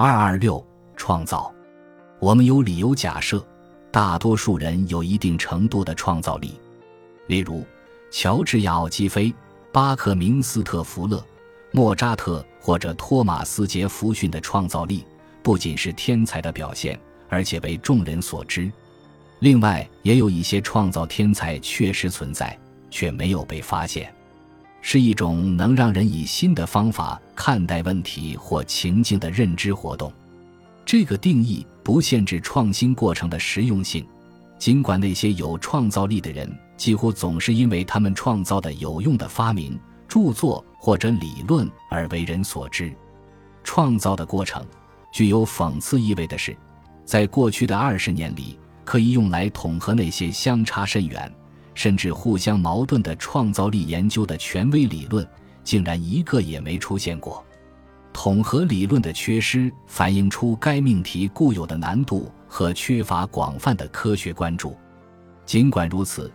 二二六创造，我们有理由假设，大多数人有一定程度的创造力。例如，乔治亚奥基菲、巴克明斯特弗勒、莫扎特或者托马斯杰弗逊的创造力，不仅是天才的表现，而且为众人所知。另外，也有一些创造天才确实存在，却没有被发现。是一种能让人以新的方法看待问题或情境的认知活动。这个定义不限制创新过程的实用性，尽管那些有创造力的人几乎总是因为他们创造的有用的发明、著作或者理论而为人所知。创造的过程具有讽刺意味的是，在过去的二十年里，可以用来统合那些相差甚远。甚至互相矛盾的创造力研究的权威理论，竟然一个也没出现过。统合理论的缺失，反映出该命题固有的难度和缺乏广泛的科学关注。尽管如此，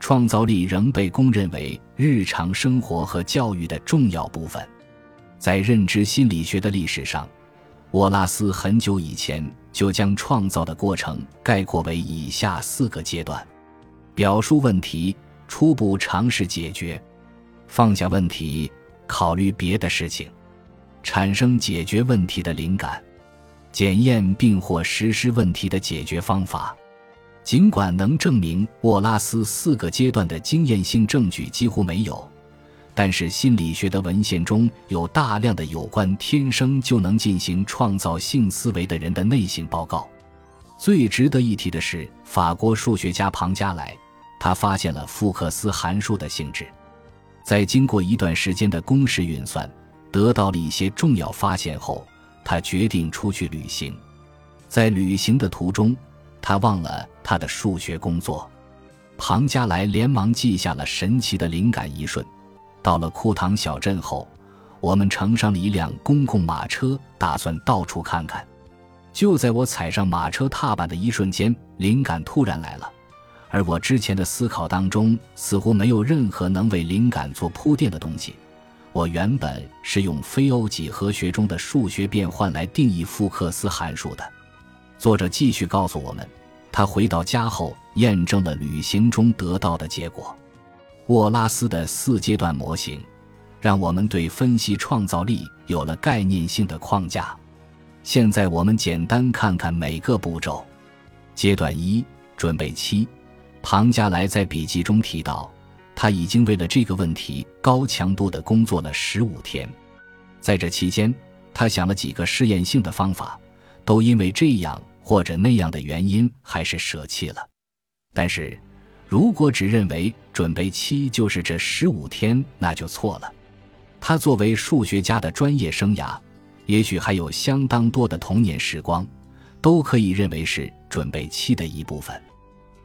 创造力仍被公认为日常生活和教育的重要部分。在认知心理学的历史上，沃拉斯很久以前就将创造的过程概括为以下四个阶段。表述问题，初步尝试解决，放下问题，考虑别的事情，产生解决问题的灵感，检验并或实施问题的解决方法。尽管能证明沃拉斯四个阶段的经验性证据几乎没有，但是心理学的文献中有大量的有关天生就能进行创造性思维的人的内省报告。最值得一提的是，法国数学家庞加莱。他发现了福克斯函数的性质，在经过一段时间的公式运算，得到了一些重要发现后，他决定出去旅行。在旅行的途中，他忘了他的数学工作。庞加莱连忙记下了神奇的灵感一瞬。到了库唐小镇后，我们乘上了一辆公共马车，打算到处看看。就在我踩上马车踏板的一瞬间，灵感突然来了。而我之前的思考当中似乎没有任何能为灵感做铺垫的东西。我原本是用非欧几何学中的数学变换来定义福克斯函数的。作者继续告诉我们，他回到家后验证了旅行中得到的结果。沃拉斯的四阶段模型，让我们对分析创造力有了概念性的框架。现在我们简单看看每个步骤。阶段一：准备期。庞加莱在笔记中提到，他已经为了这个问题高强度的工作了十五天。在这期间，他想了几个试验性的方法，都因为这样或者那样的原因，还是舍弃了。但是，如果只认为准备期就是这十五天，那就错了。他作为数学家的专业生涯，也许还有相当多的童年时光，都可以认为是准备期的一部分。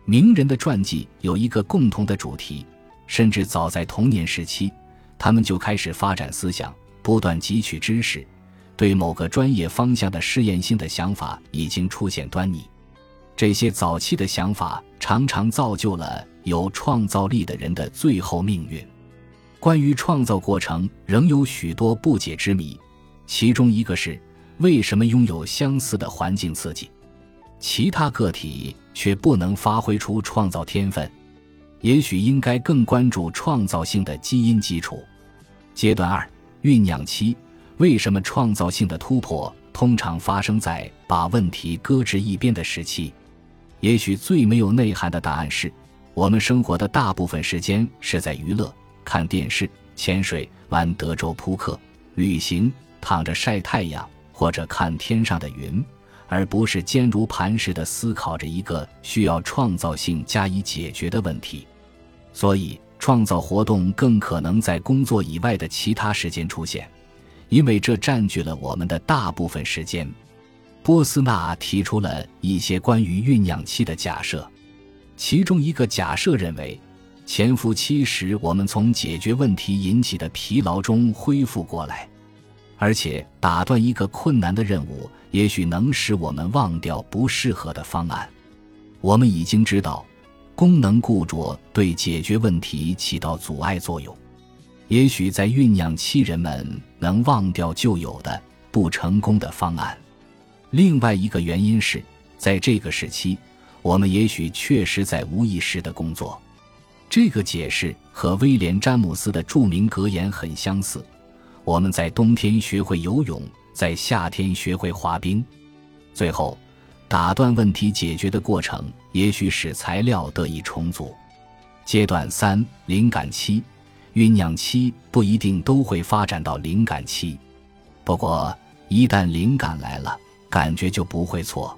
名人的传记有一个共同的主题，甚至早在童年时期，他们就开始发展思想，不断汲取知识，对某个专业方向的试验性的想法已经出现端倪。这些早期的想法常常造就了有创造力的人的最后命运。关于创造过程，仍有许多不解之谜，其中一个是为什么拥有相似的环境刺激。其他个体却不能发挥出创造天分，也许应该更关注创造性的基因基础。阶段二：酝酿期。为什么创造性的突破通常发生在把问题搁置一边的时期？也许最没有内涵的答案是：我们生活的大部分时间是在娱乐、看电视、潜水、玩德州扑克、旅行、躺着晒太阳，或者看天上的云。而不是坚如磐石地思考着一个需要创造性加以解决的问题，所以创造活动更可能在工作以外的其他时间出现，因为这占据了我们的大部分时间。波斯纳提出了一些关于酝酿期的假设，其中一个假设认为，潜伏期时我们从解决问题引起的疲劳中恢复过来。而且，打断一个困难的任务，也许能使我们忘掉不适合的方案。我们已经知道，功能固着对解决问题起到阻碍作用。也许在酝酿期，人们能忘掉旧有的不成功的方案。另外一个原因是，在这个时期，我们也许确实在无意识的工作。这个解释和威廉·詹姆斯的著名格言很相似：我们在冬天学会游泳，在夏天学会滑冰。最后，打断问题解决的过程，也许使材料得以重组。阶段三：灵感期。酝酿期不一定都会发展到灵感期，不过一旦灵感来了，感觉就不会错。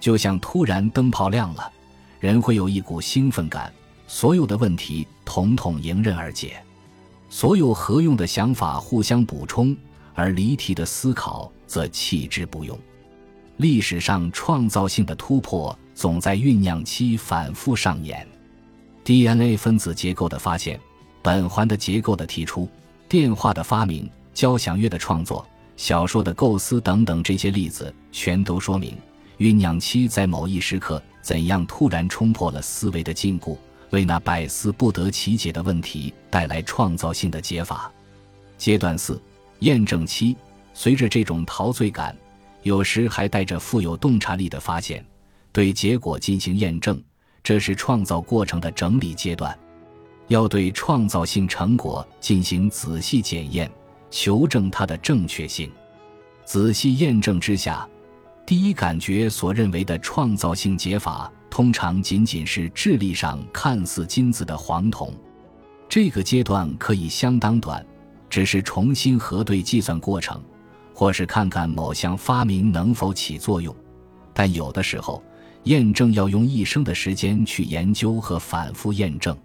就像突然灯泡亮了，人会有一股兴奋感，所有的问题统统迎刃而解，所有合用的想法互相补充，而离题的思考则弃之不用。历史上创造性的突破总在酝酿期反复上演，DNA 分子结构的发现。苯环的结构的提出，电话的发明，交响乐的创作，小说的构思等等，这些例子全都说明，酝酿期在某一时刻怎样突然冲破了思维的禁锢，为那百思不得其解的问题带来创造性的解法。阶段四，验证期，随着这种陶醉感，有时还带着富有洞察力的发现，对结果进行验证，这是创造过程的整理阶段。要对创造性成果进行仔细检验，求证它的正确性。仔细验证之下，第一感觉所认为的创造性解法，通常仅仅是智力上看似金子的黄铜。这个阶段可以相当短，只是重新核对计算过程，或是看看某项发明能否起作用。但有的时候，验证要用一生的时间去研究和反复验证。